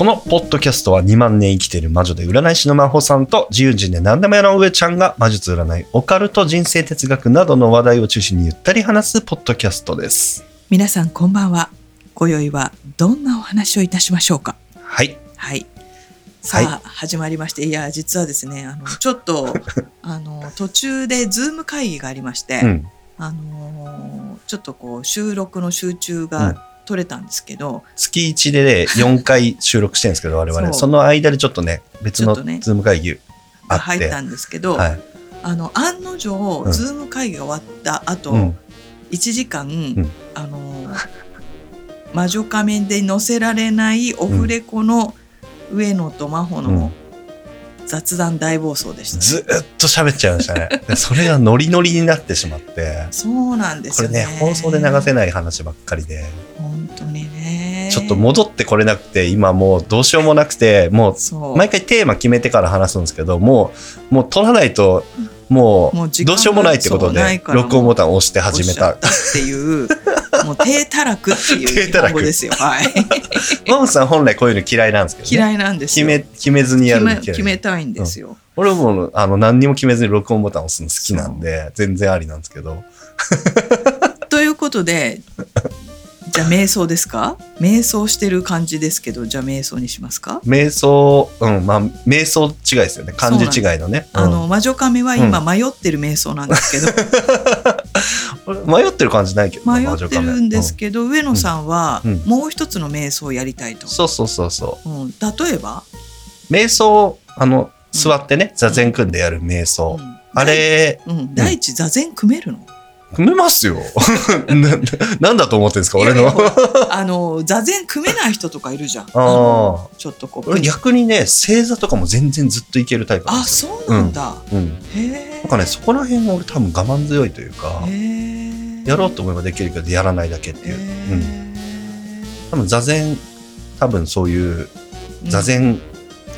このポッドキャストは2万年生きている魔女で占い師の真帆さんと自由人で何でもやらん上ちゃんが魔術占い、オカルト、人生哲学などの話題を中心にゆったり話すポッドキャストです。皆さんこんばんは今宵はどんなお話をいたしましょうかはい。はい。さあ、は始まりましていや実はですねあの ちょっとあの途中でズーム会議がありまして、うん。あのちょっとこう収録の集中うんが取れたんですけど、月1でね、4回収録してるんですけど、我々。そうその間でちょっとね、別のズーム会議あって。入ったんですけど、はい。あの案の定、うんズーム会議が終わった後、うん。1時間、んあの魔女仮面で載せられないオフレコの上野と真帆うんの雑談大暴走でした、ねずーっと喋っちゃいましたね。でそれがノリノリになってしまって。そうなんですこれよねね、放送で流せない話ばっかりで。本当にねちょっと戻ってこれなくて、今もうどうしようもなくて、もう毎回テーマ決めてから話すんですけど、もう、もう取らないと、もう、どうしようもないってことで録音ボタンを押して始めたっ。っていう もう低たらくっていう日語ですよはい マムさん本来こういうの嫌いなんですけどね。嫌いなんですよ決め、決めずにやる。決め決めたいんですよ、俺も、あの、何にも決めずに録音ボタンを押すの好きなんで、全然ありなんですけど。ということで じゃあ瞑想ですか？瞑想してる感じですけどじゃあ瞑想にしますか、瞑想、うん、まあ、瞑想違いですよね。漢字違いのね。あの魔女亀は今う迷ってる瞑想なんですけど、うん、迷ってる感じないけど迷ってるんですけど、上野さんはうん。もう一つの瞑想をやりたいと、そうそうそうそう。うん、例えば、瞑想、あの、座ってね、座禅組んでやる瞑想。うん。あれ、うん、第一座禅組めるの？組めますよ。ななんだと思ってるんですか、俺の。あの座禅組めない人とかいるじゃん。ああのちょっとこう。俺逆にね、正座とかも全然ずっといけるタイプあ。そうなんだ。うん。へえ。なんかね、そこら辺は俺多分我慢強いというか。やろうと思えばできるけど、やらないだけっていう。うん。へ多分座禅、多分そういうえ座。禅、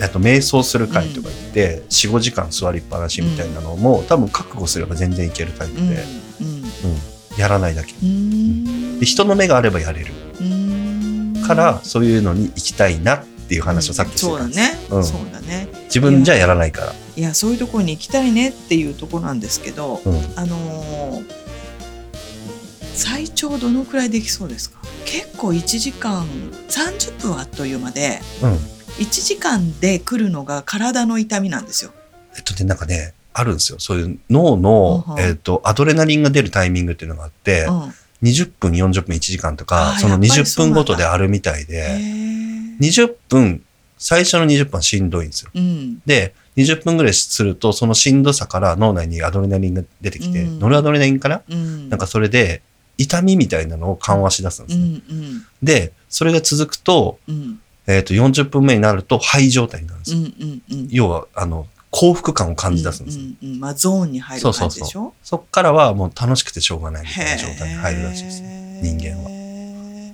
えっと瞑想する会とか言って、4、5時間座りっぱなしみたいなのも、多分覚悟すれば全然いけるタイプうん。で、うんやらないだけ。うん。うんで人の目があればやれるうんから、そういうのに行きたいなっていう話をさっきしてそうだたんです、ね。うんそうだね。自分じゃやらないから。いや、そういうところに行きたいねっていうところなんですけど、うんあのー最長どのくらいできそうですか？結構1時間30分はあっという間でうん。1時間で来るのが体の痛みなんですよ。えっとね、なんかね、あるんですよ。そういう脳の、えっと、アドレナリンが出るタイミングっていうのがあって、うん20分、40分、1時間とあか、そのーやっぱり20そうなんだ。分ごとであるみたいへで、ー20分、最初の20分はしんどいんですよ。うん。で、20分ぐらいすると、そのしんどさから脳内にアドレナリンが出てきて、うん。ノルアドレナリンかな、うん。なんかそれで、痛みみたいなのを緩和し出すんでうすね。んうん。で、それが続くと、うん。えっと、40分目になると、肺状態になるんですうよ。要は、あの、幸福感を感じ出すんですよ。うんうんうんまあゾーンに入る感じでしょ？そっからはもう楽しくてしょうがないみたいな状態に入るらしいですね。人間は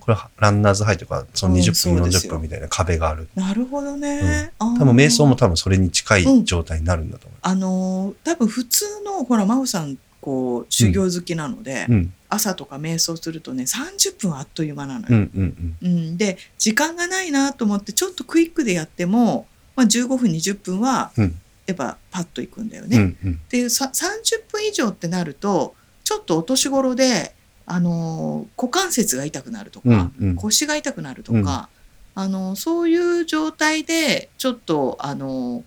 これはランナーズハイとか、そのうん20分、40そうですよ分みたいな壁がある。なるほどね。あー多分瞑想も多分それに近い状態になるんだと思あのー多分普通のほら真帆さんこう修行好きなので、う。うん。朝とか瞑想するとね30分はあっという間なのよ。うんうんうん。うんで時間がないなと思ってちょっとクイックでやっても、まあ、15分20分はうんやっぱパッといくんだようね。んうん。でさ30分以上ってなるとちょっとお年頃で、あのー股関節が痛くなるとか、うんうん腰が痛くなるとか、あのーそういう状態でちょっとあのー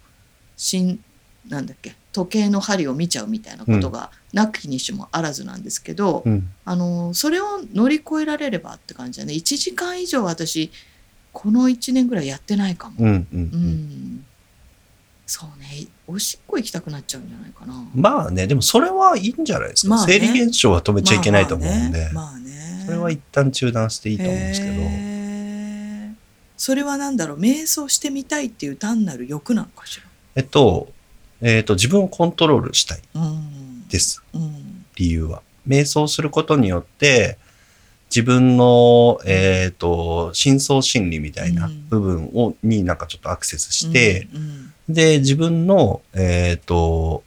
しんなんだっけ時計の針を見ちゃうみたいなことがなきにしもあらずなんですけど、うん。あのーそれを乗り越えられればって感じだね1時間以上私この1年ぐらいやってないかも。うんうんう。うんんそうねおしっこ行きたくなっちゃうんじゃないかな。まあね、でもそれはいいんじゃないですか。まあね生理現象は止めちゃいけないと思うんで、まあまあねまあねそれは一旦中断していいと思うんですけど、それは何だろう瞑想してみたいっていう単なる欲なのかしら？えっと、えっと、自分をコントロールしたい。うんです。うん理由は。瞑想することによって、自分の、えっ、と、深層心理みたいなうん部分を、になんかちょっとアクセスして、うんで、自分の、えっ、と、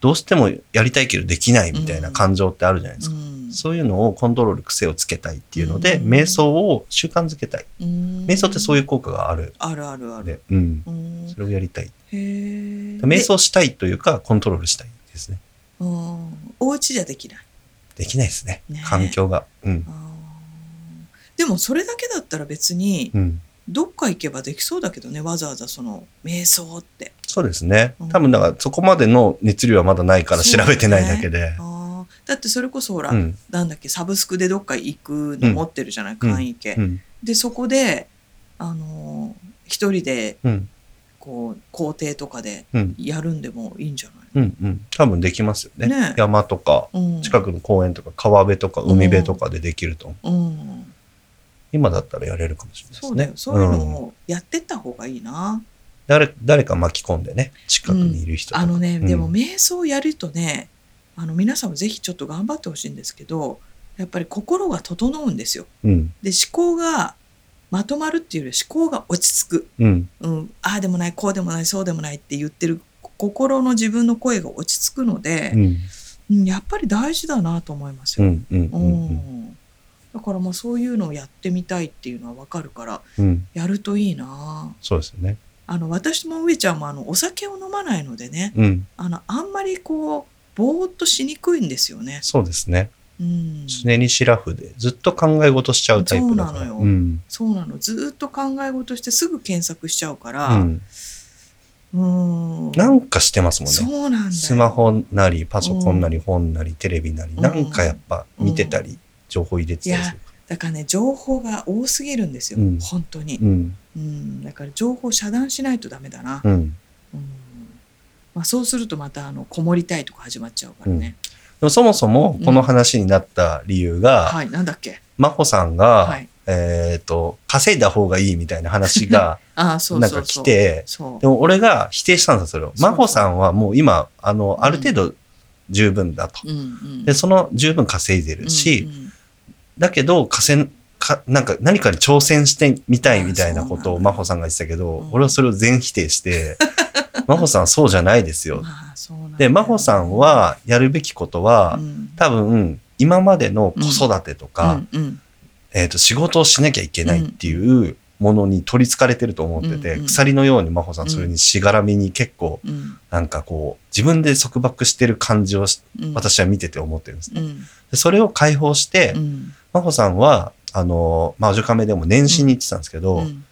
どうしてもやりたいけどできないみたいな感情ってあるじゃないですか。うんそういうのをコントロール、癖をつけたいっていうので、うん瞑想を習慣づけたい。うん瞑想ってそういう効果があるあるあるある。うん。うんそれをやりたい。瞑想したいというか、コントロールしたいですね。お家じゃできない。できないですね。ね環境が。うん。でもそれだけだったら別にうん。どっか行けばできそうだけどねわざわざその瞑想ってそうですねうん。多分だからそこまでの熱量はまだないから調べてないだけで。あーだってそれこそほら、うん。なんだっけサブスクでどっか行くの持ってるじゃない、簡易系、うん。でそこであのー一人でうん。こう校庭とかでうん。やるんでもいいんじゃないうん。うん。多分できますよね。ね山とか、うん近くの公園とか、川辺とか、海辺とかでできると思う。うん今だったらやれるかもしれないですね。そういうのんをやってった方がいいな、誰誰か巻き込んでね、近くにいる人とか。あのね、うんでも瞑想やるとねあの皆さんもぜひちょっと頑張ってほしいんですけどやっぱり心が整うんですよ。うん。で思考がまとまるっていうより思考が落ち着く、うん。うん、ああでもないこうでもないそうでもないって言ってる心の自分の声が落ち着くのでう、ん。うんやっぱり大事だなと思いますよ。うん。だからまあそういうのをやってみたいっていうのはわかるからうん。やるといいなそうですよね。あの私も上ちゃんもあのお酒を飲まないのでねうん。あのあんまりこうぼーっとしにくいんですよね。そうですね。うん、常にシラフで、ずっと考え事しちゃうタイプだから。そうなのようん。そうなのずーっと考え事してすぐ検索しちゃうから、うん。うん、なんかしてますもんね。そうなんだよスマホなり、パソコンなり、本なり、テレビなり、うんなんかやっぱ見てたり、情報入れてたりする。だからね情報が多すぎるんですよ、うん。本当に、うん。うん、だから情報遮断しないとダメだな、うん。うん。まあ、そうするとまたあのこもりたいとか始まっちゃうからね、でもそもそもこの話になった理由が、はいなんだっけ？真帆さんが、はい。えっ、と、稼いだ方がいいみたいな話が、ああそうなんか来て、そう。でも俺が否定したんですよ、それを。真帆さんはもう今、あの、ある程度十分だと。うんうん。で、その十分稼いでるし、うんうんだけど、稼んか、なんか何かに挑戦してみたいみたいなことを真帆さんが言ってたけど、うん。俺はそれを全否定して、真帆さんはそうじゃないですよ。で、真帆さんはやるべきことは、うん。多分、今までの子育てとか、えっ、と、仕事をしなきゃいけないっていうものに取り憑かれてると思ってて、鎖のように真帆さんそれにしがらみに結構、うん。なんかこう、自分で束縛してる感じを私は見てて思ってるんですね。うん。でそれを解放して、うん真帆さんは、あの、魔女カメでも年始に言ってたんですけど、うん。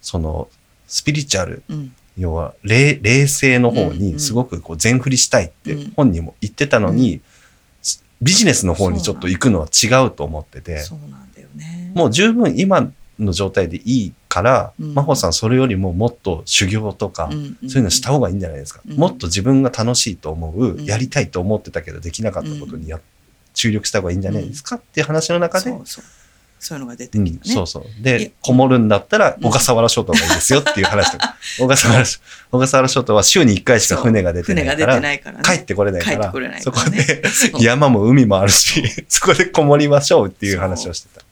その、スピリチュアル、うん。要は霊、霊性の方にすごくこう全振りしたいってうん。本人も言ってたのに、ビジネスの方にちょっと行くのは違うと思ってて、そうなんだよね。もう十分今の状態でいいから、うん。真帆さんそれよりももっと修行とか、そういうのした方がいいんじゃないですか。うん。もっと自分が楽しいと思う、ん。やりたいと思ってたけどできなかったことにや、注力した方がいいんじゃないですかっていう話の中で、そうそう。そういうのが出てうんきたね、そうそう。で、こもるんだったら、うん。小笠原諸島がいいですよっていう話とか、小笠原諸、小笠原諸島は週に1回しか船が出てな船が出いから、てないからね。帰ってこれないから帰ってこれない、そこからね。でそう。山も海もあるし、そこでこもりましょうっていう話をしてた。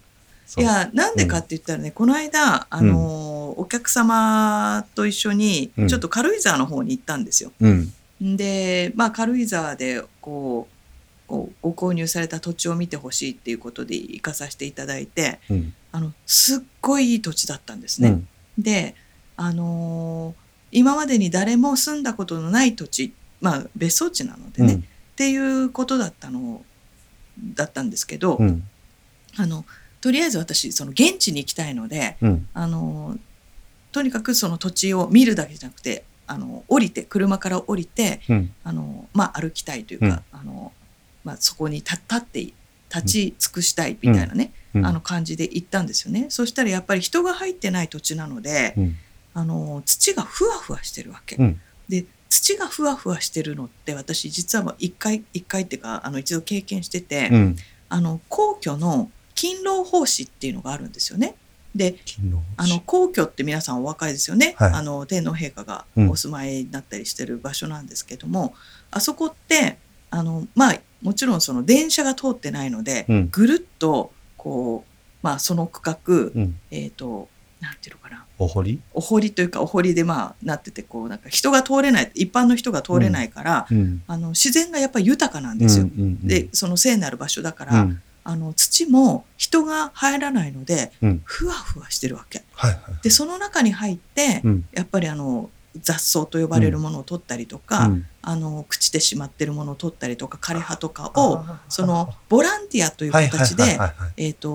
そいうやなんでかって言ったらね、この間あのーお客様と一緒にうん。ちょっと軽井沢の方に行ったんですよ。うん。でまあ軽井沢でこうこうご購入された土地を見てほしいっていうことで行かさせていただいてうん。あのすっごいいい土地だったんですね。うん。であのー今までに誰も住んだことのない土地まあ別荘地なのでね、っうん。ていうことだったのだったんですけど、うん。あのとりあえず私その現地に行きたいのでうん。あのとにかくその土地を見るだけじゃなくてあの降りて車から降りてうん。あの、まあ、歩きたいというか、あのまあ、そこに立立って立ち尽くしたいみたいなね、うんあの感じで行ったんですよね。そしたらやっぱり人が入ってない土地なので、うん。あの土がふわふわしてるわけ。うんで土がふわふわしてるのって私実は一回一回っていうかあの一度経験してて、うん。あの皇居の勤労奉仕っていうのがあるんですよね。であの皇居って皆さんお若いですよね、はいあの天皇陛下がうんお住まいになったりしてる場所なんですけども、あそこってあのまあもちろんその電車が通ってないので、うんぐるっとこうまあその区画、うん。えっ、となんていうのかなお堀？お堀というかお堀でまあなっててこうなんか人が通れない一般の人が通れないから、うん。あの自然がやっぱり豊かなんですよ。うんうんでその聖なる場所だから、うん。あの土も人が入らないので、うんふわふわしてるわけ。はいはい。でその中に入って、うん。やっぱりあの雑草と呼ばれるものを取ったりとか、うん。あの朽ちてしまってるものを取ったりとか枯れ葉とかをそのボランティアという形で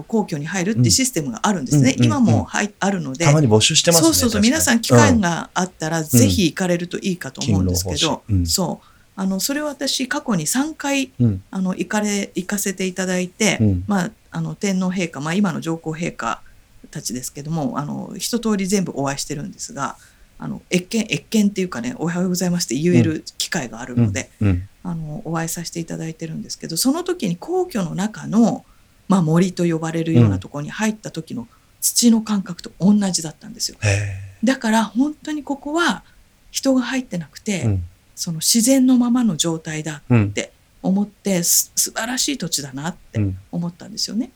皇居に入るっていうシステムがあるんですね、うん今もはいあるので。たまに募集してますね。そうそうそう。皆さん機会があったらぜひ行かれるといいかと思うんですけど、そう。あのそれを私過去に3回うん。あの行かれ行かせていただいて、うん。まあ、あの天皇陛下、まあ、今の上皇陛下たちですけどもあの一通り全部お会いしてるんですがあの謁見謁見っていうかね「おはようございます」って言える機会があるので、うん。あのお会いさせていただいてるんですけどその時に皇居の中の、まあ、森と呼ばれるようなところに入った時の土の感覚と同じだったんですよ。へだから本当にここは人が入ってなくて、え。うん。その自然のままの状態だうん。思ってす素晴らしい土地だなってうん。思ったんですよね。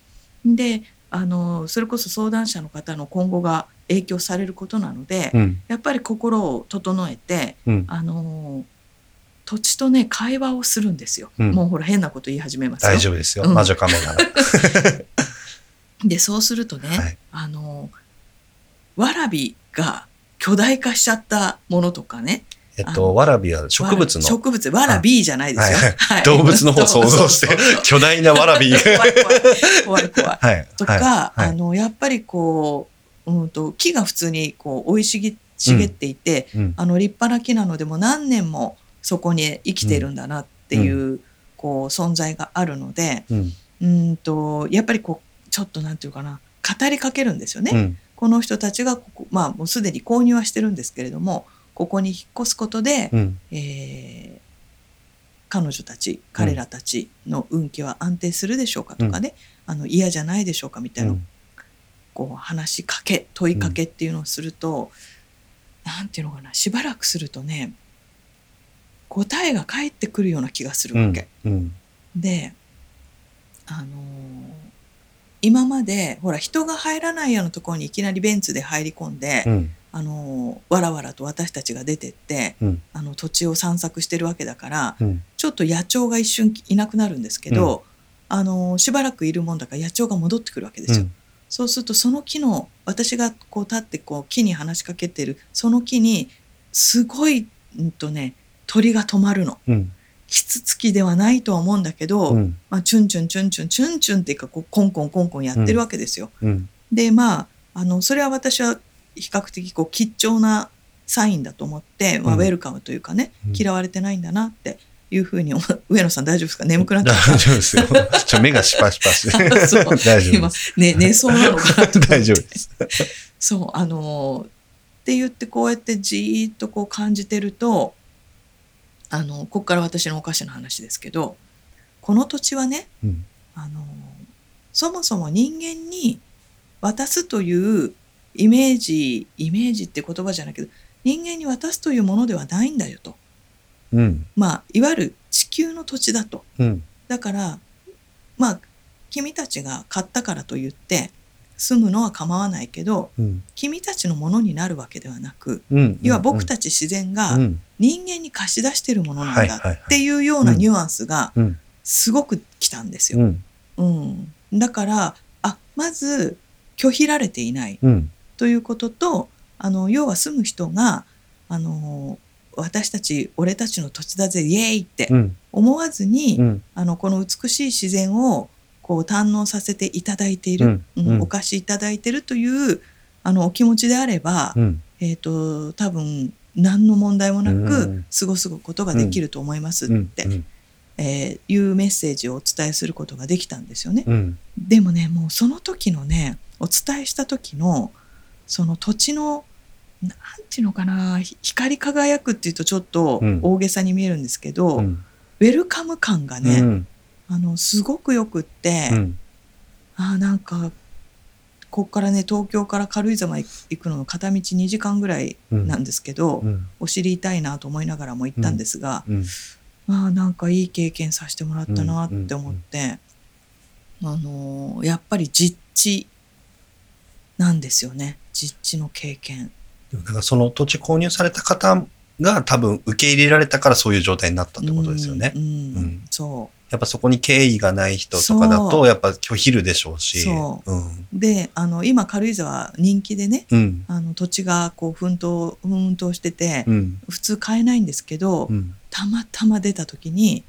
であのそれこそ相談者の方の今後が影響されることなので、うん。やっぱり心を整えてうん。あの土地とね会話をするんですよ。うんもうほら変なこと言い始めますよ。大丈夫ですよ。うん魔女カメラ。でそうするとね、はいあのわらびが巨大化しちゃったものとかねえっと、わらびは植物の植物わらびじゃないですよ。はいはい はい動物の方を想像して 巨大なわらびが。怖い怖い怖い怖いはい。とか、はいはいあのやっぱりこう、うん、と木が普通にこう生い茂茂っていて、うんあの立派な木なのでもう何年もそこに生きてるんだなっていう,、こう存在があるのでうん。うんとやっぱりこうちょっとなんていうかな語りかけるんですよね。うん。この人たちがここまあもうすでに購入はしてるんですけれどもここに引っ越すことで、うん。えー彼女たち彼らたちの運気は安定するでしょうかとかね、あの嫌じゃないでしょうかみたいな、こう話しかけ問いかけっていうのをすると、なんていうのかなしばらくするとね答えが返ってくるような気がするわけ。うん。であのー今までほら人が入らないようなところにいきなりベンツで入り込んで、うん。あのーわらわらと私たちが出てって、うんあの土地を散策してるわけだからうん。ちょっと野鳥が一瞬いなくなるんですけど、あのーしばらくいるもんだから野鳥が戻ってくるわけですよ。そうするとその木の私がこう立ってこう木に話しかけてるその木にすごい、うんとね、鳥が止まるの。うん。キツツキではないとは思うんだけど、うん。まあ、チュンチュンチュンチュンチュンチュンっていうかこうコンコンコンコンやってるわけですよ。うん。でまああのそれは私は比較的こう貴重なサインだと思って、まあ、うんウェルカムというかね、うん嫌われてないんだなっていうふうに上野さん大丈夫ですか？眠くなっちゃっ大丈夫ですよ。ちょ、目がシパシパして。た そう大丈夫今。ね寝そうなのかな 大丈夫です。そうあのーって言ってこうやってじーっとこう感じてるとあのここから私のおかしな話ですけどこの土地はねうん。あのそもそも人間に渡すというイメージイメージって言葉じゃないけど人間に渡すというものではないんだよとうん。まあいわゆる地球の土地だとうん。だからまあ君たちが買ったからといって住むのは構わないけどうん。君たちのものになるわけではなくうん。要は僕たち自然がうん。人間に貸し出してるものなんだっていうようなニュアンスがうん。すごく来たんですよ。うん。うん、だからあまず拒否られていないうん。ということとあの要は住む人があの私たち俺たちの土地だぜイエーイってうん。思わずに、うん。あのこの美しい自然をこう堪能させていただいている、うんうんお貸しいただいているというあのお気持ちであれば、うん。えー、と多分何の問題もなうくん過ごすことができると思いますっうん。て、えーいうメッセージをお伝えすることができたんですよね。うん。でもねもうその時のねお伝えした時のその土地のなんていうのかなひ光り輝くっていうとちょっとうん大げさに見えるんですけど、うん。ウェルカム感がね、うん。あのすごくよくって、うん。あーなんかここからね東京から軽井沢行くのの片道2時間ぐらいなんですけど、うん。お知りたいなと思いながらも行ったんですが、うん。ああなんかいい経験させてもらったなって思って、あのーやっぱり実地なんですよね実地の経験でもだからその土地購入された方が多分受け入れられたからそういう状態になったってことですよね。うんうんうんそやっぱそこに敬意がない人とかだそとやっぱ拒否るでしょうし。そうん。うであの今軽井沢人気でねうん。あの土地がこう奮闘奮闘してて、うん。普通買えないんですけど、うん。たまたま出た時に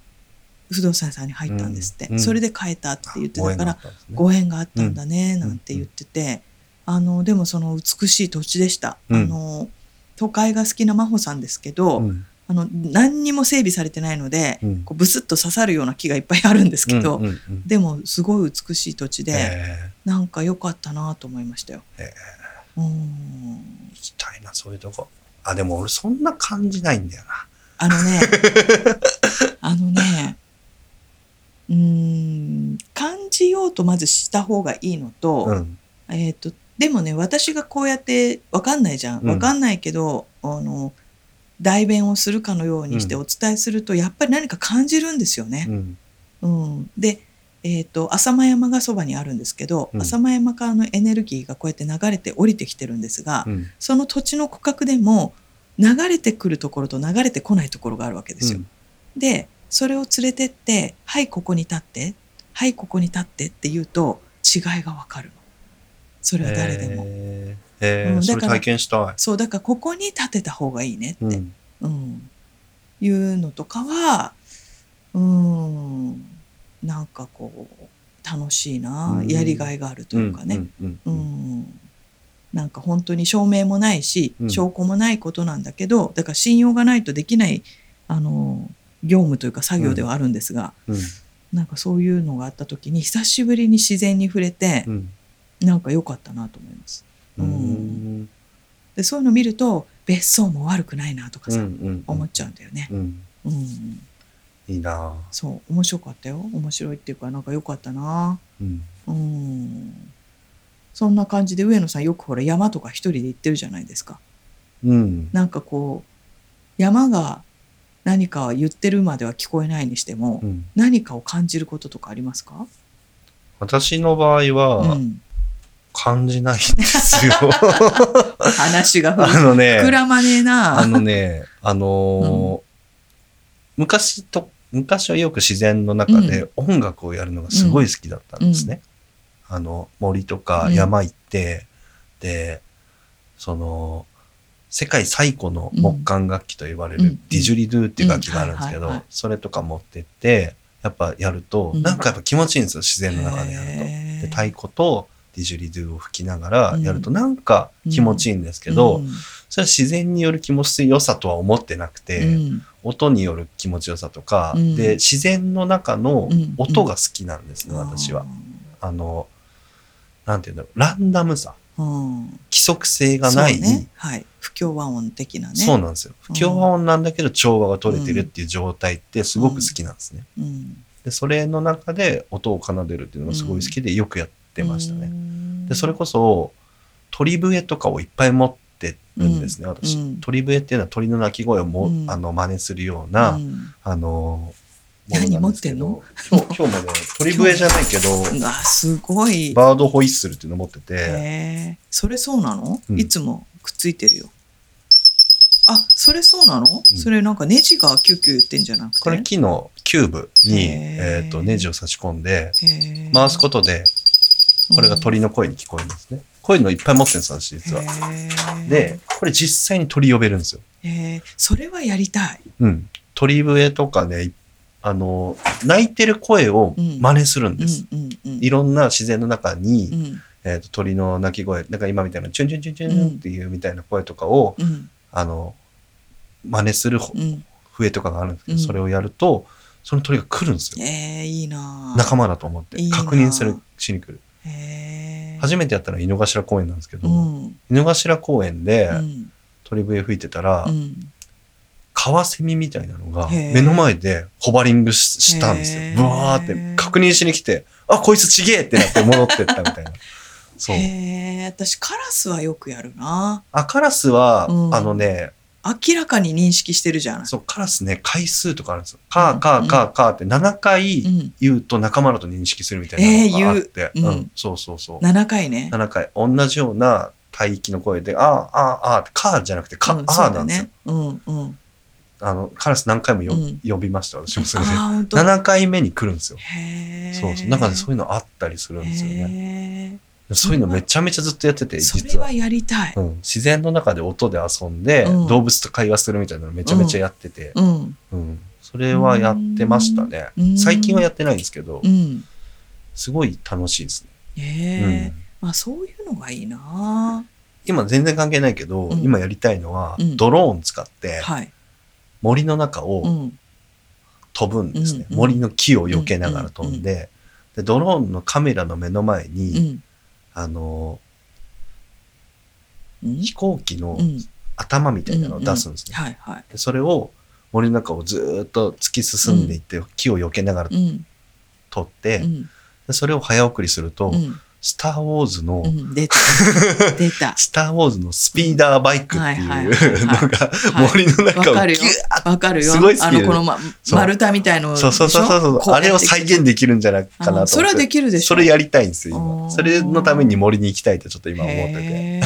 不動産屋さんに入ったんですって、うんそれで買えたって言ってたからねご縁があったんだねなんて言ってて、あのでもその美しい土地でした、うんあの都会が好きな真帆さんですけど、うんあの何にも整備されてないので、うんこうブスッと刺さるような木がいっぱいあるんですけど、うんうんうんでもすごい美しい土地で、えなんか良かったなと思いましたよ。えうんー行きたいなそういうとこ。あでも俺そんな感じないんだよな。あのね あのねうーん感じようとまずした方がいいのと,、うん。えー、とでもね私がこうやって分かんないじゃんうん分かんないけど、あの代弁をするかのようにしてうんお伝えすると、やっぱり何か感じるんですよね。うん。うん、で、えー、と浅間山がそばにあるんですけど、うん浅間山からのエネルギーがこうやって流れて降りてきてるんですが、うん。その土地の区画でも流れてくるところと流れてこないところがあるわけですよ。でそれを連れてって「はいここに立って」「はいここに立って」って言うと違いがわかるの。それは誰でも。えーえーうんだからそれ体験したい。そうだからここに立てた方がいいねって、うん。うんいうのとかはうんなんかこう楽しいな、うんやりがいがあるというかね。うん。なんか本当に証明もないし、うん証拠もないことなんだけどだから信用がないとできないあの業務というか作業ではあるんですが、うん。なんかそういうのがあった時に久しぶりに自然に触れてう、ん。なんか良かったなと思います。うん。でそういうの見ると別荘も悪くないなとかさ、うん。思っちゃうんだよね。うん。うん、いいなそう面白かったよ面白いっていうかなんか良かったな。うん。うんそんな感じで上野さんよくほら山とか一人で行ってるじゃないですか。うん。なんかこう山が何か言ってるまでは聞こえないにしても、うん何かを感じることとかありますか、私の場合うはん、感じないんですよ。話があのね、膨らまねえな。あのね、あのー昔と、昔はよく自然の中で音楽をやるのがすごい好きだったんですね。あの、森とか山行って、で、その、世界最古の木管楽器と言われうん。るディジュリドゥっていう楽器があるんですけどそれとか持ってって、やっぱやると、うん。なんかやっぱ気持ちいいんですよ、自然の中でやると。で太鼓とディジュリドゥを吹きながらやるとうんなん。か気持ちいいんですけど、うん。それは自然による気持ちよさとは思ってなくて、うん。音による気持ちよさとか、うん。で自然の中のうん。音が好きなんですね、私は。。あのなんていうんだろうランダムさ。うん。規則性がないそうね。はい、不協和音的なね。そうなんですよ。不協和音なんだけど調和が取れてるっていう状態ってすごく好きなんですね。うん。でそれの中で音を奏でるっていうのがすごい好きでよくやってましたね。ねでそれこそ鳥笛とかをいっぱい持ってるんですね、私、うん。鳥笛っていうのは鳥の鳴き声をも、うん。あの真似するような、うん。あの何もなんですけど。持今日今日もね鳥笛じゃないけど うわすごい。バードホイッスルっていうの持ってて、それそうなの、うん。いつもくっついてるよ。あそれそうなの、うん。それなんかネジがキュッキュ言ってんじゃなくて？これ木のキューブに、えー、とネジを差し込んで回すことでこれが鳥の声に聞こえるんですね、こういうのいっぱい持ってるんです私実は。でこれ実際に鳥呼べるんですよ。へー。それはやりたい。うん、鳥笛とかねあの鳴いてる声を真似するんです、いろんな自然の中に、うん。えー、と鳥の鳴き声なんか今みたいなチュンチュンチュンチュンっていうみたいな声とかを、うん。あの真似するうん。笛とかがあるんですけど、うん。それをやるとその鳥が来るんですよ、えー、いいな仲間だと思っていいな確認するしに来る初めてやったのは井の頭公園なんですけど、うん。井の頭公園でうん。鳥笛吹いてたら、うん。カワセミみたいなのが目の前でホバリングししたんですよ。ブワーって確認しに来て、あ、こいつちげえってなって戻ってったみたいな。そう。私カラスはよくやるな。あ、カラスは、うん。あのね、明らかに認識してるじゃない。そう、カラスね、回数とかあるんですよ。カー、カー、カー、カーって7回うん、言うと仲間だと認識するみたいなのがあって。えー言ううんうん、そうそうそう。7回ね。7回、同じような帯域の声で、あー、あー、あーって、カーじゃなくて、カー、なんですよね。。うんうん。あの、カラス何回もようん呼びました、私もそれで。ああ、本当。7回目に来るんですよ。へえ。そうそう。なんかね、そういうのあったりするんですよね。ね。そういうのめちゃめちゃずっとやってて、そ実はれは。やりたい。うん、自然の中で音で遊んで、うん動物と会話するみたいなのめちゃめちゃやってて、うん。うんそれはやってましたねうん最近はやってないんですけど、うん。すごい楽しいですね、へえうん。まあそういうのがいいな。今全然関係ないけど、うん今やりたいのは、うんドローン使ってはい。森の中うをん。飛ぶんですね、うん森の木を避けながら飛んで,、でドローンのカメラの目の前に、うん。あのうん飛行機のうん。頭みたいなのを出すんですね、はいはい。でそれを森の中をずーっと突き進んでいって、木を避けながらうん。撮って、それを早送りすると、うん。スター・ウォーズの、うん。出た。出た。スター・ウォーズのスピーダーバイクってはいうはいのがはい森の中をギューッわかるよ。すごい好きであの、この、ま、丸太みたいの。そうそうそうそうあれを再現できるんじゃないかなとそれはできるでしょ？それやりたいんですよあ今ーそれのために森に行きたいってちょっと今思ってて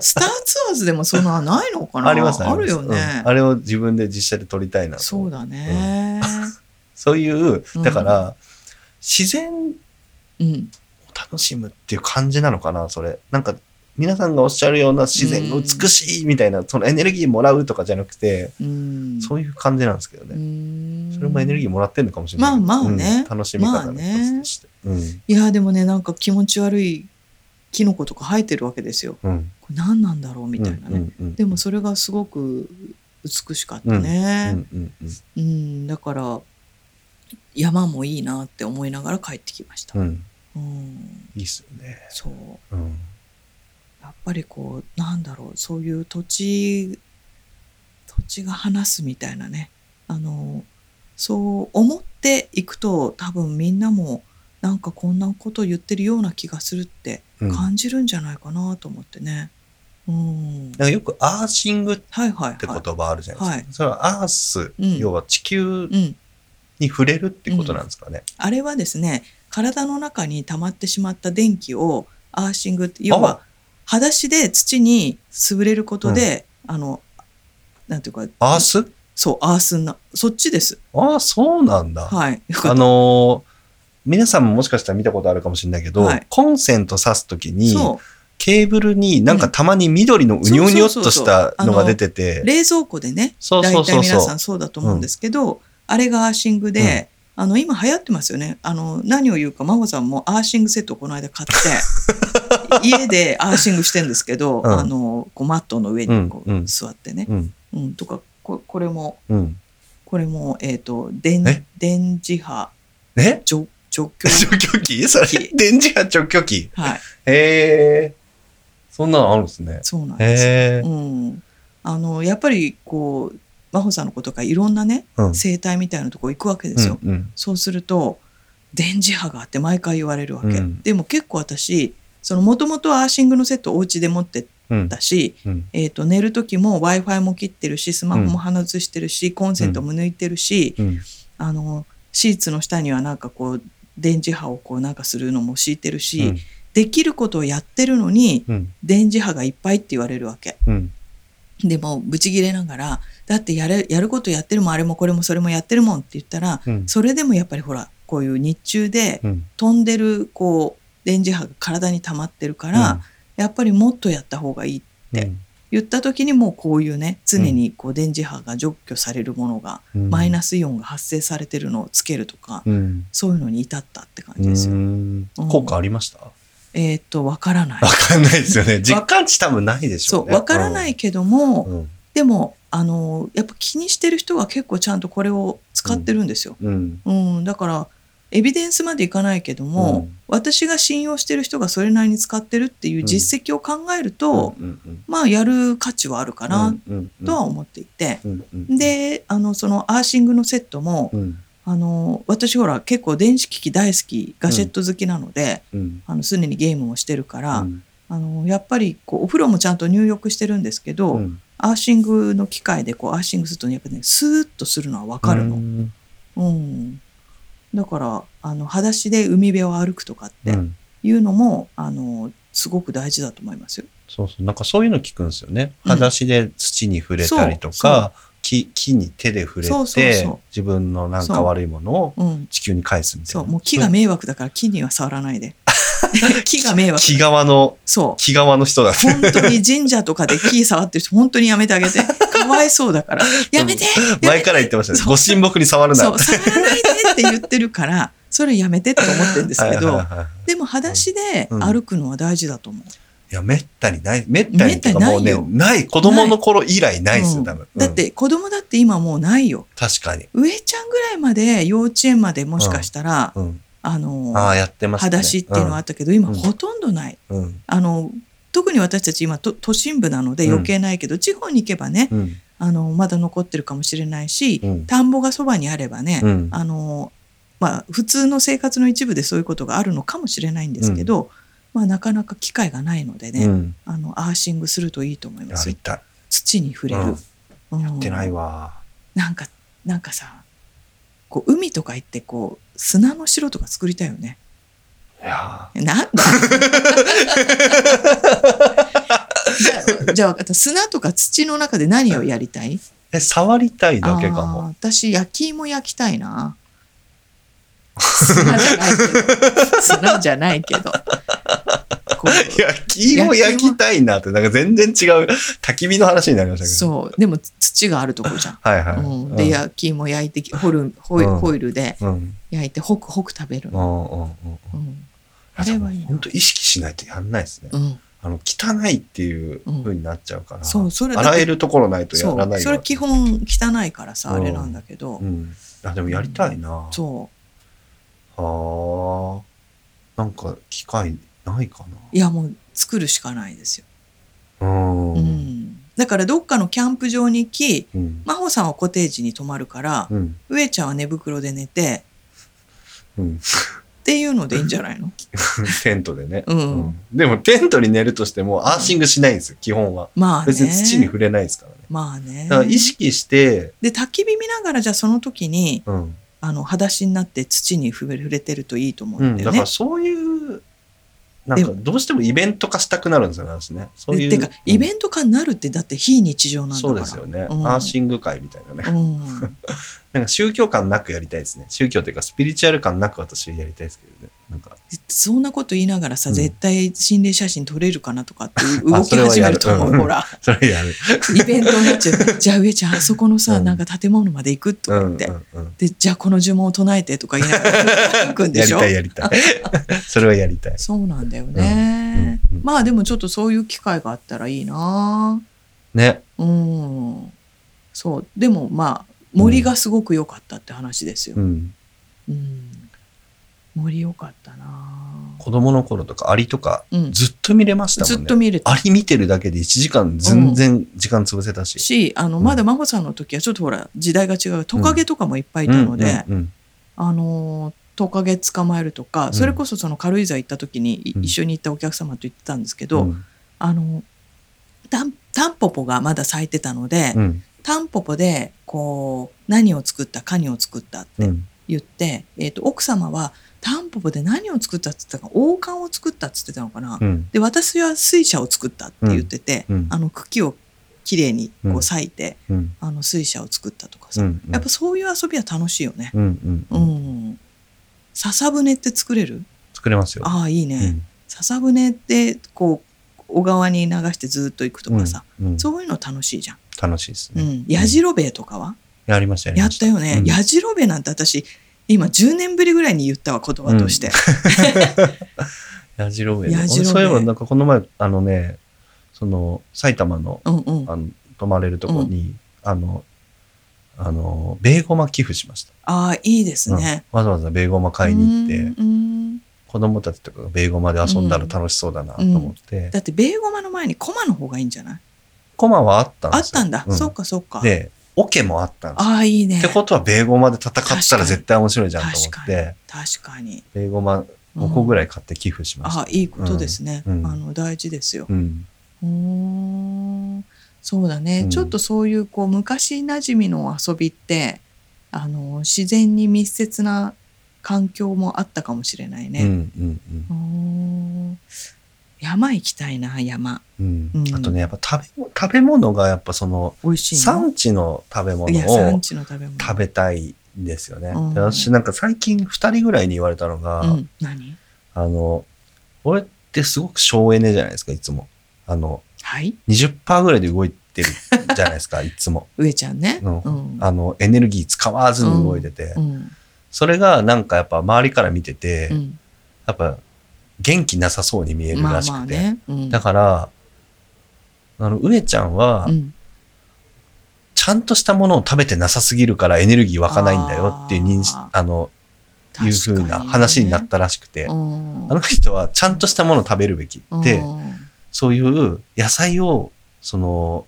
スターツアーズでもそんなのないのかな？ありますあるよりますねうん。あれを自分で実写で撮りたいなとそうだね。そういううんだから、自然をうん。楽しむっていう感じなのかなそれ。なんか皆さんがおっしゃるような自然が美しいみたいな、そのエネルギーもらうとかじゃなくて、うん。そういう感じなんですけどうね、ん。それもエネルギーもらってるのかもしれない。まあまあね。うん。楽しみ方の一つとして、いや、でもね、なんか気持ち悪いキノコとか生えてるわけですよ。これ何なんだろうみたいなね。でもそれがすごく美しかったうんね。うん、だから山もいいなって思いながら帰ってきました。うんうん。うん、いいっすよね、そう。うん。やっぱりこうなんだろうそういう土地土地が話すみたいなね。あのそう思っていくと多分みんなもなんかこんなこと言ってるような気がするってうん。感じるんじゃないかなと思ってね。うん、なんかよくアーシングっはいはいてはい。言葉あるじゃないですか、はい。それはアース、うん。要は地球うん、に触れるってことなんですかね、あれはですね体の中に溜まってしまった電気をアーシングって要は裸足で土に潰れることで、あのなんていうかアース？そうアースなそっちです。ああそうなんだ、はい。あのー皆さんももしかしたら見たことあるかもしれないけど、はい。コンセント挿すときにそケーブルになんかたまに緑のうにょうにょっとしたのが出てうて、冷蔵庫でね大体皆さんそうだと思うんですけど、あれがアーシングで、あの今流行ってますよね。あの何を言うか真帆さんもアーシングセットをこの間買って 家でアーシングしてるんですけど、うん。あのこうマットの上にこう、座ってね、うん。うん、とかここれもうん、これもえっ、と電え？電磁波え？除除去 除去機それ電磁波除去機はい。へえそんなのあるんですね。そうなんですうん、あのやっぱりこう真帆さんのことがいろんなねうん。生態みたいなとこ行くわけですよ。うんうん。そうすると電磁波があって毎回言われるわけ。うん。でも結構私そのもともとアーシングのセットをお家で持ってうんたし、うんえー、と寝る時も w i f i も切ってるしスマホも鼻ずしてるし、コンセントも抜いてるし、うん。あのシーツの下にはなんかこう電磁波をこうなんかするのも敷いてるし、うん。できることをやってるのにうん。電磁波がいっぱいって言われるわけ。うんでもブチギレながらだってやれやることやってるもんあれもこれもそれもやってるもんって言ったらうん。それでもやっぱりほらこういう日中でうん。飛んでるこう電磁波が体に溜まってるから、やっぱりもっとやった方がいいってうん。言った時にもうこういうね常にこう電磁波が除去されるものが、うん。マイナスイオンが発生されてるのをつけるとか、うん。そういうのに至ったって感うじですよ。ん。うん。効果ありました？えーっとわからない。わ。かんないですよね。実感値多分ないでしょね。そううわからないけども、うん。でもあのやっぱ気にしてる人は結構ちゃんとこれを使ってるんですよ。うん。うん、だからエビデンスまでいかないけども、うん。私が信用してる人がそれなりに使ってるっていう実績を考えると、うんうんまあやる価値はあるかなとは思っていて、うんうん。であのそのアーシングのセットも、うんあの私ほら結構電子機器大好きガジェット好きなので、うんあの常にゲームもしてるから、うんあのやっぱりこうお風呂もちゃんと入浴してるんですけど、うんアーシングの機械でこうアーシングするとやっぱねスーッとするのは分かるの。うんうん、だからあの裸足で海辺を歩くとかってうんいうのも、あのすごく大事だと思いますよ。そうそう。なんかそういうの聞くんですよね。うん裸足で土に触れたりとか、木木に手で触れてそう、自分のなんか悪いものをうん、地球に返すみたいな。そうもう木が迷惑だから木には触らないで。木が迷惑。木側の、そう。木側の人だ。本当に神社とかで木触ってる人本当にやめてあげて。かわいそうだから。やめて前から言ってましたね。ご神木に触るな。そう、触らないでって言ってるから、それやめてって思ってるんですけはいど、はいはいはいでも裸足でうん歩くのは大事だと思う。いや、めったにない。めったにっていうかもうねない。子供の頃以来ないですよ、うん多分。だって子供だって今もうないよ。確かに。上ちゃんぐらいまで幼稚園までもしかしたら、うん。あのああ、やってますね。裸足っていうのはあったけど、今うんほとんどない。あの特に私たち今都都心部なので余計ないけど、地方に行けばねうん。あのまだ残ってるかもしれないし、うん田んぼがそばにあればね、うん。あのまあ普通の生活の一部でそういうことがあるのかもしれないんですけど、まあ、なかなか機会がないのでね、うん。あのアーシングするといいと思います。土に触れる、うん。やってないわ。なんかなんかさこう海とか行ってこう砂の城とか作りたいよね。いや。なんだ？じゃあ砂とか土の中で何をやりたい？ーえ、触りたいだけかも。私焼き芋焼きたいな。砂じゃないけど。砂じゃないけど焼き芋焼きたいなって、なんか全然違う焚き火の話になりましたけど。そう。でも土があるとこじゃん、はいはい。うん、で焼き芋焼いてホルホイうん。ホイルでうん。焼いてホクホク食べるうんあれはいいな本当意識しないとやんないですね。うん、あの、汚いっていう風になっちゃうから。そうそれ洗えるところないとやらないわそれ基本汚いからさ、うん。あれなんだけど、うん。あ、でもやりたいな。そはあ。なんか機会ないかういやもう作るしかないですよ、な。うん。う。ん、だからどっかのキャンプ場に行きうん。真帆さんはコテージに泊まるから、うん。上ちゃんは寝袋で寝てうん。っていうのでいいんじゃないの？テントでね。うんでもテントに寝るとしてもアーシングしないんですよ、基本は。まあね別に土に触れないですからね。まあねだから意識して、で焚き火見ながらじゃあその時にうん。あの裸足になって土に触れてるといいと思ううんん、だよねだから。そういう、なんかどうしてもイベント化したくなるんですよね、私ね。そういう。でてかイベンント化になるってだって非日常なんだから。そうですよね。うんアーシング会みたいなね。うん、なんか宗教感なくやりたいですね。宗教というかスピリチュアル感なく私はやりたいですけどね。なんか、そんなこと言いながらさ、うん絶対心霊写真撮れるかなとかって動き始めると思う。ほら、それやる。イベントになっちゃう。じゃあ上ちゃん、あそこのさ、うんなんか建物まで行くとうんうんか言って。うん。で、じゃあこの呪文を唱えてとか言いながら行くんでしょ？やりたいやりたい。それはやりたい。そうなんだよね。うんうんまあでもちょっとそういう機会があったらいいなね。うん。そう。でもまあ、森がすごく良かったって話ですよう。ん。うん。森良かったな。子供の頃とかアリとかうん。ずっと見れましたもんね。ずっと見れた。アリ見てるだけで1時間全然時間潰せたし。し、あの、うん。まだ真帆さんの時はちょっとほら、時代が違う。トカゲとかもいっぱいいたので、うんうんあの、トカゲ捕まえるとか、ん。それこそその軽井沢行った時に一緒に行ったお客様と言ってたんですけど、うん。あの、タンタンポポがまだ咲いてたので、うん。タンポポで、こう、何を作った、カニを作ったってうん。言って、えっ、と、奥様は、タンポポで何を作ったって言ったか、王冠を作ったって言ってたのかな。うんで、私は水車を作ったって言ってて、うんあの、茎をきれいにこう裂いて、うんあの、水車を作ったとかさ。うんやっぱそういう遊びは楽しいよね。うん。笹舟って作れる？作れますよ。ああ、いいね。うん笹舟って、こう、小川に流してずっと行くとかさ、そういうの楽しいじゃん。楽しいですね。うん。やじろべえとかは、やりましたやったよね。うんやじろべえなんて私、今10年ぶりぐらいに言ったわ、言葉として。やじろべえそういえばなんかこの前あのねその埼玉のうんうん。あの泊まれるとこに、あのあのベーゴマ寄付しました、ああ、いいですね。うん。わざわざベーゴマ買いに行って、うんうん。子供たちとかがベーゴマで遊んだら楽しそうだなと思って、だって、ベーゴマの前にコマの方がいいんじゃない？コマはあったんあったんだ。うそっかそっか。でオケもあったんですよああ、いいね。ってことはベーゴマで戦ったらに絶対面白いじゃんと思って確かに。ベーゴマ5個ぐらい。買って寄付しました、ああ、いいことですね。うんあの、大事ですよ。うんうーんそうだね、うんちょっとそういうこう昔馴染みの遊びってあの自然に密接な環境もあったかもしれないうんうね。んうーん山行きたいな山。うん。うん。うんあとねやっぱ食べ物食べ物がやっぱその美味しいの？産地の食べ物を食べたいんですよね。うん。で私なんか最近2人ぐらいに言われたのが、あの俺ってすごく省エネじゃないですかいつも。あのはい？20%ぐらいで動いてるじゃないですか いつも。上ちゃんね。あのエネルギー使わずに動いてて、うん。それがなんかやっぱ周りから見てて、うん。やっぱ元気なさそうに見えるまあらしくて、まあね。うん。だからあの上ちゃんはうん。ちゃんとしたものを食べてなさすぎるからエネルギー湧かないんだよっていう認識ああのいうふうな話になったらしくて、うん。あの人はちゃんとしたものを食べるべきで、うん。そういう野菜をその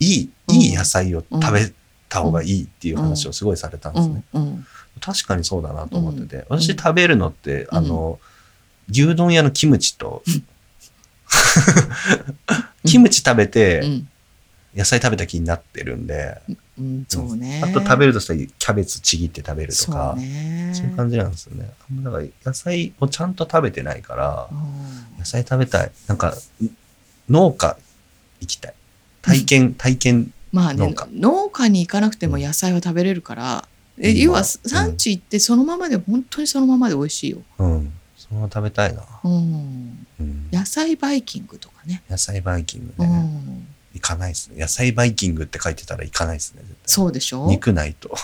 いいいい野菜を食べた方がいいっていう話をすごいされたんですね。うん。うん。確かにそうだなと思ってて、うん私食べるのって、あの牛丼屋のキムチと、キムチ食べうてん。野菜食べた気になってるんで、うんそうね。あと食べるとしたらキャベツちぎって食べるとかね。そういう感じなんですよね。だから野菜をちゃんと食べてないからうん野菜食べたい。なんか農家行きたい。体験 体験まあね農家農家に行かなくても野菜は食べれるから、え要はうん産地行ってそのままで本当にそのままで美味しいよ。うんそ食べたいな、うん、うん。野菜バイキングとかね。野菜バイキングうね、ん、行かないですね。野菜バイキングって書いてたら行かないですね絶対。そうでしょ？肉ないと。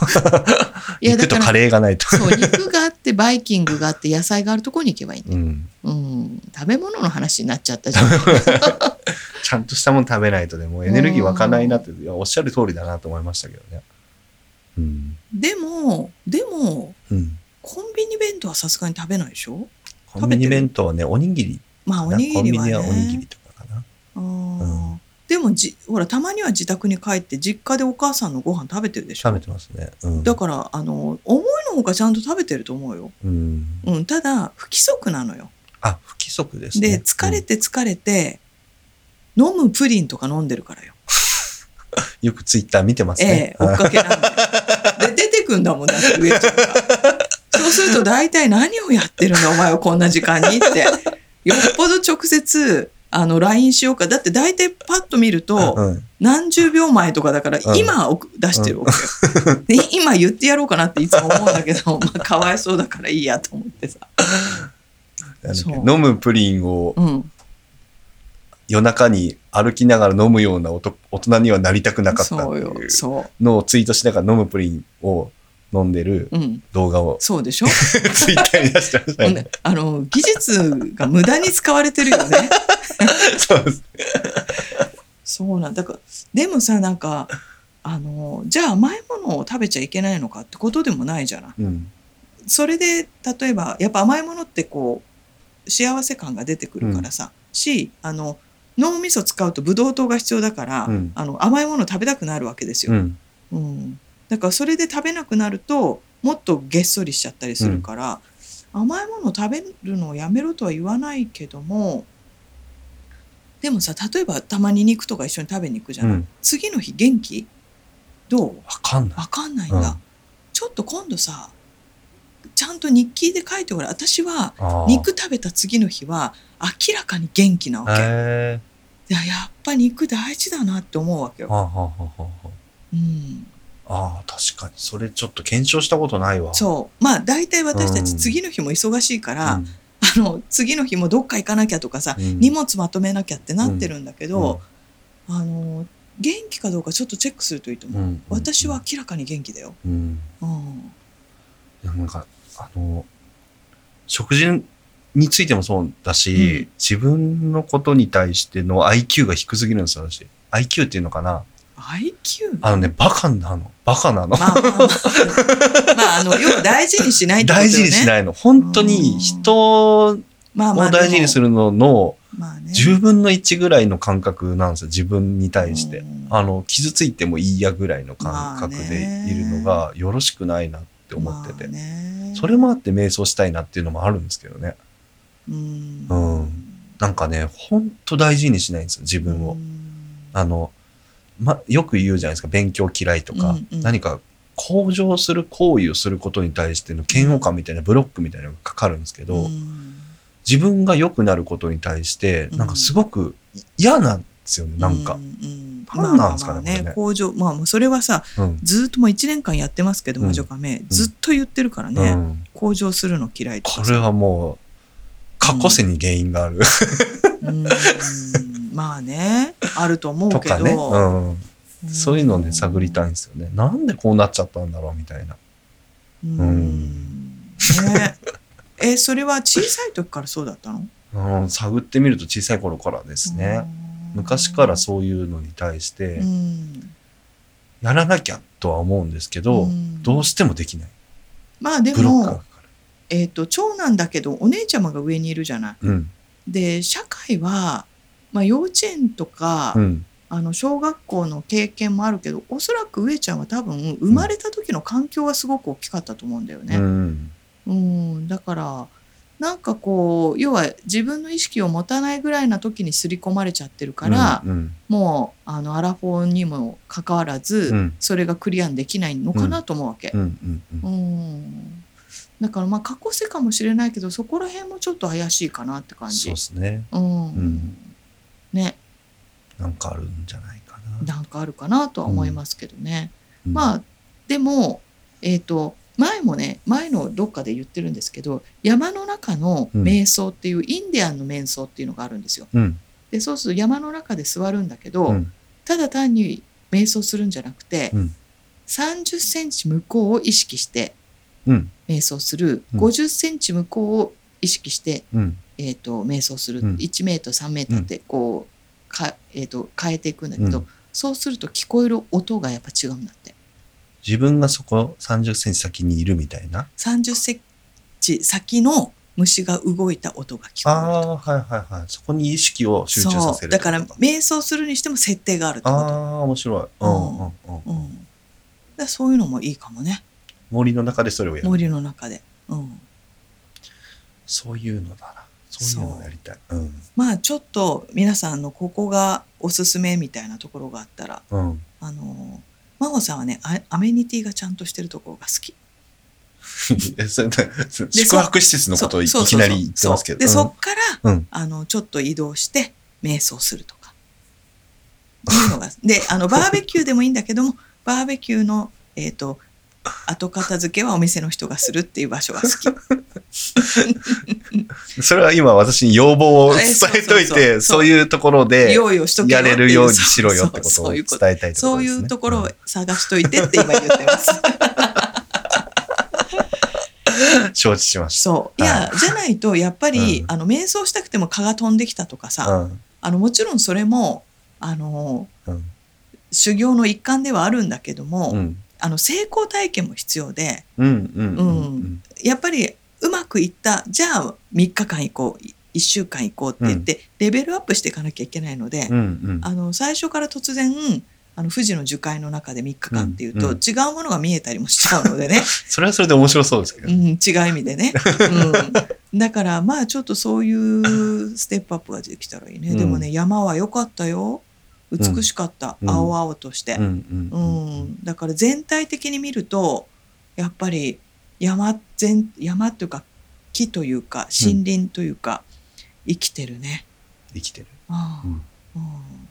いや 肉とカレーがないと。そう肉があってバイキングがあって野菜があるところに行けばいいんだよ、うん。うん、食べ物の話になっちゃったじゃん。ちゃんとしたもの食べないとねもうエネルギー湧かないなっていやおっしゃる通りだなと思いましたけどね。うん、でもでもうん、コンビニ弁当はさすがに食べないでしょ？コンビニ弁当はねおにぎり。まあおにぎりはね。コンビニはおにぎりとかかな。あー。うん。でもじほらたまには自宅に帰って実家でお母さんのご飯食べてるでしょ。食べてますね。うん。だからあの思いのほかちゃんと食べてると思うよ、うん。うん、ただ不規則なのよ。あ不規則ですね。で疲れて疲れて、飲むプリンとか飲んでるからよ。う んよくツイッター見てますえね。え追っかけなんでで出てくんだもんだって上ちゃんがそうすると大体何をやってるんだお前はこんな時間にって。よっぽど直接あの LINE しようか。だって大体パッと見ると、うん何十秒前とかだからうん。今送出してるわけよ、で今言ってやろうかなっていつも思うんだけど、まあ、かわいそうだからいいやと思ってさ、飲むプリンをうん、夜中に歩きながら飲むような大人にはなりたくなかったっていうそのをツイートしながら飲むプリンを飲んでるう、うん、動画をそうでしょ、ツイッターに出してましたね。あの技術が無駄に使われてるよね。そうです。そうなんだ。からでもさなんかあのじゃあ甘いものを食べちゃいけないのかってことでもないじゃない。うん。それで例えばやっぱ甘いものってこう幸せ感が出てくるからさ、しあの脳みそ使うとブドウ糖が必要だから、うん。あの甘いもの食べたくなるわけですよ、うん。うんだからそれで食べなくなるともっとげっそりしちゃったりするから、甘いものを食べるのをやめろとは言わないけどもでもさ例えばたまに肉とか一緒に食べに行くじゃない、うん。次の日元気？どう？わかんない。わかんないんだ、うん。ちょっと今度さちゃんと日記で書いてごらん。私は肉食べた次の日は明らかに元気なわけ、へいややっぱ肉大事だなって思うわけよ、ーはあ、はあはうん、ああ、確かに。それちょっと検証したことないわ。そう。まあ大体私たちうん。次の日も忙しいから、うん。あの次の日もどっか行かなきゃとかさ、うん。荷物まとめなきゃってなってるんだけど、あの元気かどうかちょっとチェックするといいと思う、うん。私は、明らかに元気だよ、うん。うん、いやなんか、あの、食事についてもそうだし、うん。自分のことに対しての IQ が低すぎるんですよ、私。IQ っていうのかな IQ? あのね、バカなの。バカなの。まあまあまあ、まあ、あの、要は大事にしないってことよね。大事にしないの。本当に人を大事にする。るののまあね。10分の1ぐらいの感覚なんですよ。自分に対してうん。あの、傷ついてもいいやぐらいの感覚でいるのがよろしくないなって思ってて。まあねそれもあって瞑想したいなっていうのもあるんですけどね。うん。うんなんかね、ほんと大事にしないんですよ、自分を。うんあの、ま、よく言うじゃないですか勉強嫌いとか、うんうん。何か向上する行為をすることに対しての嫌悪感みたいなブロックみたいなのがかかるんですけど、うん。自分が良くなることに対してうん。なんかすごく嫌なんですよね、なんか。う。ん何なんですかねまあまあね向上。まあそれはさうん。ずっともう1年間やってますけどうん。魔女カメ、ずっと言ってるからね、うん。向上するの嫌いとかさ。これはもう過去世に原因がある、うんまあねあると思うけどとかね、うん、うんそういうので探りたいんですよね。なんでこうなっちゃったんだろうみたいな。うんうんねえそれは小さい時からそうだったの？うん、探ってみると小さい頃からですね。昔からそういうのに対してうんやらなきゃとは思うんですけど、うんどうしてもできない。まあでも。えっ、と長男だけどお姉ちゃまが上にいるじゃないうん。で社会は、まあ、幼稚園とか、うん。あの小学校の経験もあるけどおそらく上ちゃんは多分生まれた時の環境がすごく大きかったと思うんだようね。ん。うん、だからなんかこう要は自分の意識を持たないぐらいな時に刷り込まれちゃってるから、うん。もうあのアラフォーにもかかわらず、うんそれがクリアできないのかなと思うわけう。ん。うん。うんうんだからまあ過去世かもしれないけどそこら辺もちょっと怪しいかなって感じ。そうですね。うんんねなんかあるんじゃないかな。なんかあるかなとは思いますけどね。うんまあでもえっ、と前もね前のどっかで言ってるんですけど山の中の瞑想っていう、インディアンの瞑想っていうのがあるんですよ。うん。でそうすると山の中で座るんだけど、うん。ただ単に瞑想するんじゃなくて、うん30センチ向こうを意識してうん。瞑想する、うん50センチ向こうを意識して、うん。えー、と瞑想する、うん。1メートル3メートルってこうか、えー、と変えていくんだけど、うん。そうすると聞こえる音がやっぱ違うんだって。自分がそこ30センチ先にいるみたいな？30センチ先の虫が動いた音が聞あこえるあ、はいはいはい。そこに意識を集中させるそう。だから瞑想するにしても設定があるってこああ、面白い。うん。うんうん。と、うん、だそういうのもいいかもね。森の中でそれをやる。森の中で、うん、そういうのだな。そういうのをやりたい。うん。まあちょっと皆さんのここがおすすめみたいなところがあったらうん。あの真帆さんはねアアメニティがちゃんとしてるところが好き 宿泊施設のことをいきなり言ってますけど。で、そっから、うんあのちょっと移動して瞑想するとかいうのが であのバーベキューでもいいんだけどもバーベキューのえっ、と後片付けはお店の人がするっていう場所が好き。それは今私に要望を伝えといて、そういうところで用意をしとけよやれるようにしろよってことを伝えたいとそう。いうところをん探しといてって今言ってます。承知しましそういや、はじゃないとやっぱり、うんあの瞑想したくても蚊が飛んできたとかさ、た。うん。あのもちろんそれもあのうん。修行の一環ではあるんだけども、うん。あの成功体験も必要で。やっぱりうまくいったじゃあ3日間行こう1週間行こうって言って、レベルアップしていかなきゃいけないので、うん。うん。あの最初から突然あの富士の樹海の中で3日間っていうと、違うものが見えたりもしちゃうのでね、それはそれで面白そうですけどう。ん、違う意味でね、うん、だからまあちょっとそういうステップアップができたらいいね、うん。でもね山は良かったよ。美しかった、うん。青々として、うん。だから全体的に見るとやっぱり山全山っていうか木というか森林というか、生きてるね。生きてる。ああうんうん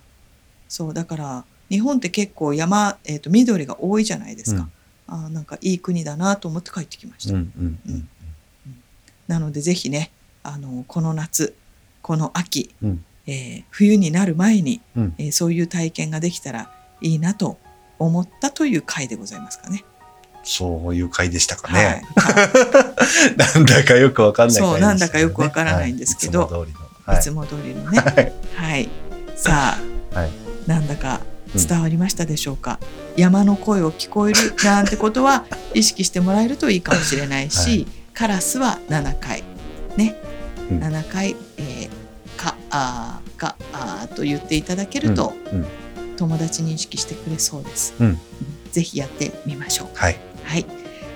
そうだから日本って結構山、えー、と緑が多いじゃないですか、ああなんかいい国だなと思って帰ってきました、うん。うん。うん。なのでぜひねあのこの夏この秋、うんえー冬になる前に、うんえーそういう体験ができたらいいなと思ったという回でございますかね。そういう回でしたかはいね。なんだかよくわかんないね。そうなんだかよくわからないんですけどはいいつも通りの。はいいつも通りのね。はい。さあ、はいなんだか伝わりましたでしょうか？山の声を聞こえるなんてことは意識してもらえるといいかもしれないし、はいカラスは7回ね、うん7回、えー、かあーかあーと言っていただけると、うんうん友達認識してくれそうです。うんぜひやってみましょう。はい。はい。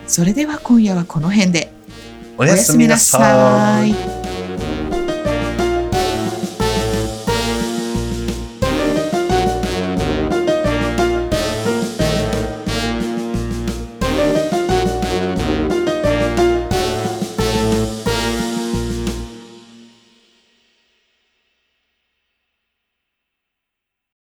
それでは今夜はこの辺で。おやすみなさい。い。